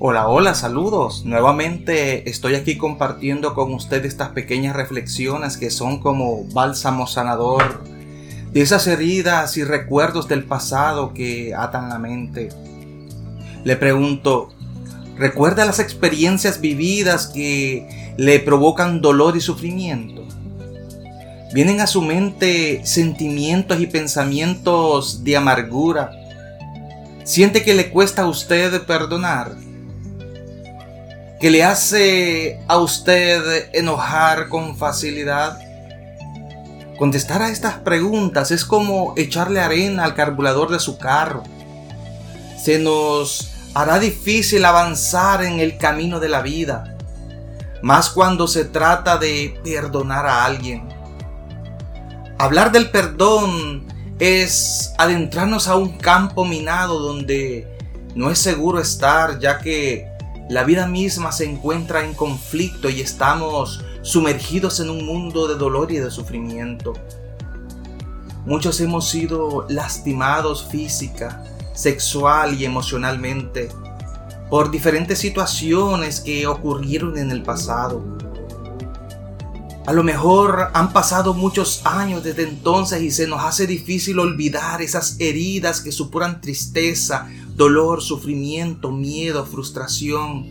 Hola, hola, saludos. Nuevamente estoy aquí compartiendo con ustedes estas pequeñas reflexiones que son como bálsamo sanador de esas heridas y recuerdos del pasado que atan la mente. Le pregunto, ¿recuerda las experiencias vividas que le provocan dolor y sufrimiento? Vienen a su mente sentimientos y pensamientos de amargura. ¿Siente que le cuesta a usted perdonar? Que le hace a usted enojar con facilidad? Contestar a estas preguntas es como echarle arena al carburador de su carro. Se nos hará difícil avanzar en el camino de la vida, más cuando se trata de perdonar a alguien. Hablar del perdón es adentrarnos a un campo minado donde no es seguro estar, ya que la vida misma se encuentra en conflicto y estamos sumergidos en un mundo de dolor y de sufrimiento. Muchos hemos sido lastimados física, sexual y emocionalmente por diferentes situaciones que ocurrieron en el pasado. A lo mejor han pasado muchos años desde entonces y se nos hace difícil olvidar esas heridas que supuran tristeza, dolor, sufrimiento, miedo, frustración,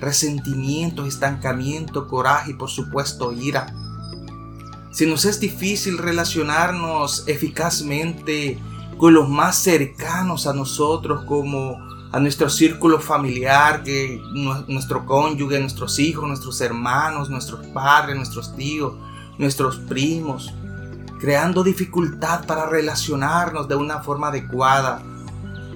resentimiento, estancamiento, coraje y por supuesto ira. Si nos es difícil relacionarnos eficazmente con los más cercanos a nosotros como a nuestro círculo familiar, que nuestro cónyuge, nuestros hijos, nuestros hermanos, nuestros padres, nuestros tíos, nuestros primos, creando dificultad para relacionarnos de una forma adecuada,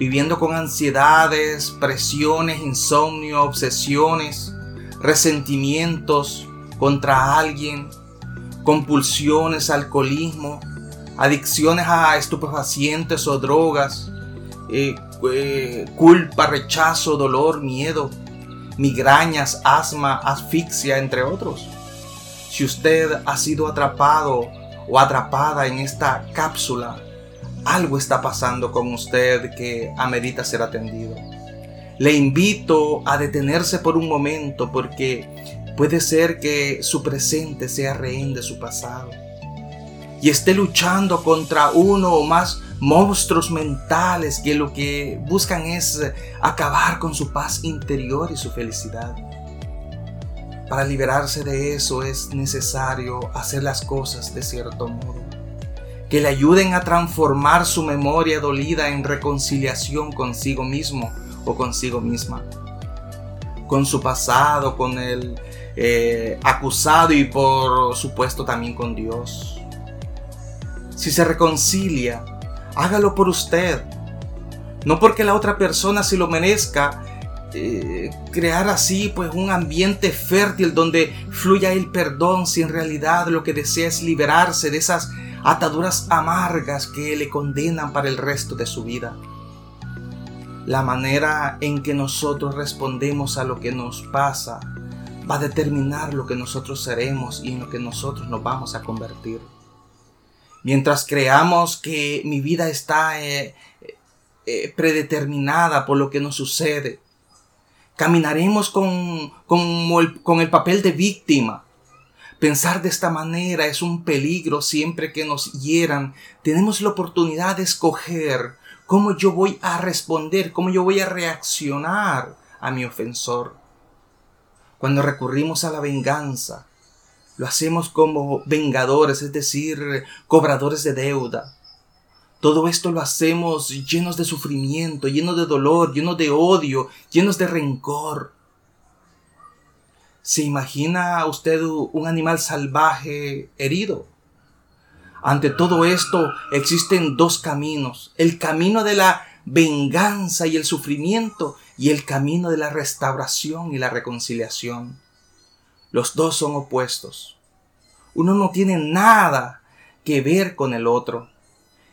viviendo con ansiedades, presiones, insomnio, obsesiones, resentimientos contra alguien, compulsiones, alcoholismo, adicciones a estupefacientes o drogas, eh, eh, culpa, rechazo, dolor, miedo, migrañas, asma, asfixia, entre otros. Si usted ha sido atrapado o atrapada en esta cápsula, algo está pasando con usted que amerita ser atendido. Le invito a detenerse por un momento porque puede ser que su presente sea rehén de su pasado y esté luchando contra uno o más monstruos mentales que lo que buscan es acabar con su paz interior y su felicidad. Para liberarse de eso es necesario hacer las cosas de cierto modo que le ayuden a transformar su memoria dolida en reconciliación consigo mismo o consigo misma, con su pasado, con el eh, acusado y por supuesto también con Dios. Si se reconcilia, hágalo por usted, no porque la otra persona se lo merezca, eh, crear así pues un ambiente fértil donde fluya el perdón si en realidad lo que desea es liberarse de esas ataduras amargas que le condenan para el resto de su vida. La manera en que nosotros respondemos a lo que nos pasa va a determinar lo que nosotros seremos y en lo que nosotros nos vamos a convertir. Mientras creamos que mi vida está eh, eh, predeterminada por lo que nos sucede, caminaremos con, con el papel de víctima Pensar de esta manera es un peligro siempre que nos hieran. Tenemos la oportunidad de escoger cómo yo voy a responder, cómo yo voy a reaccionar a mi ofensor. Cuando recurrimos a la venganza, lo hacemos como vengadores, es decir, cobradores de deuda. Todo esto lo hacemos llenos de sufrimiento, llenos de dolor, llenos de odio, llenos de rencor. ¿Se imagina usted un animal salvaje herido? Ante todo esto existen dos caminos, el camino de la venganza y el sufrimiento y el camino de la restauración y la reconciliación. Los dos son opuestos. Uno no tiene nada que ver con el otro.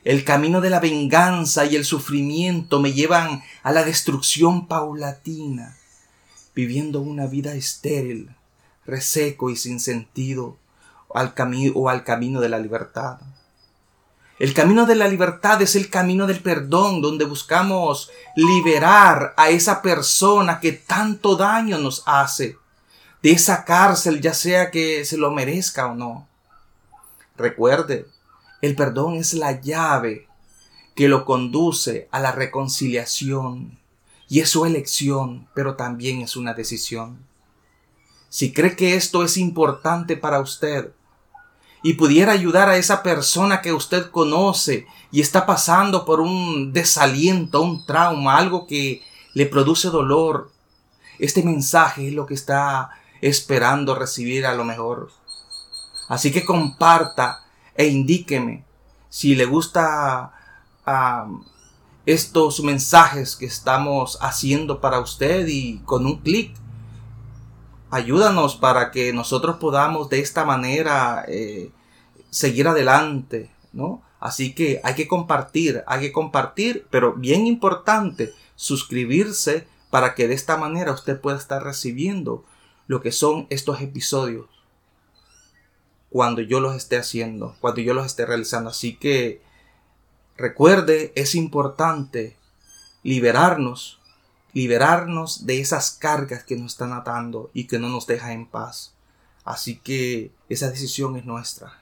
El camino de la venganza y el sufrimiento me llevan a la destrucción paulatina viviendo una vida estéril, reseco y sin sentido, al camino o al camino de la libertad. El camino de la libertad es el camino del perdón, donde buscamos liberar a esa persona que tanto daño nos hace de esa cárcel, ya sea que se lo merezca o no. Recuerde, el perdón es la llave que lo conduce a la reconciliación y es su elección, pero también es una decisión. Si cree que esto es importante para usted, y pudiera ayudar a esa persona que usted conoce y está pasando por un desaliento, un trauma, algo que le produce dolor, este mensaje es lo que está esperando recibir a lo mejor. Así que comparta e indíqueme si le gusta estos mensajes que estamos haciendo para usted y con un clic ayúdanos para que nosotros podamos de esta manera eh, seguir adelante, ¿no? Así que hay que compartir, hay que compartir, pero bien importante, suscribirse para que de esta manera usted pueda estar recibiendo lo que son estos episodios cuando yo los esté haciendo, cuando yo los esté realizando. Así que recuerde, es importante liberarnos liberarnos de esas cargas que nos están atando y que no nos dejan en paz. Así que esa decisión es nuestra.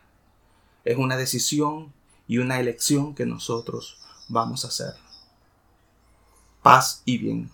Es una decisión y una elección que nosotros vamos a hacer. Paz y bien.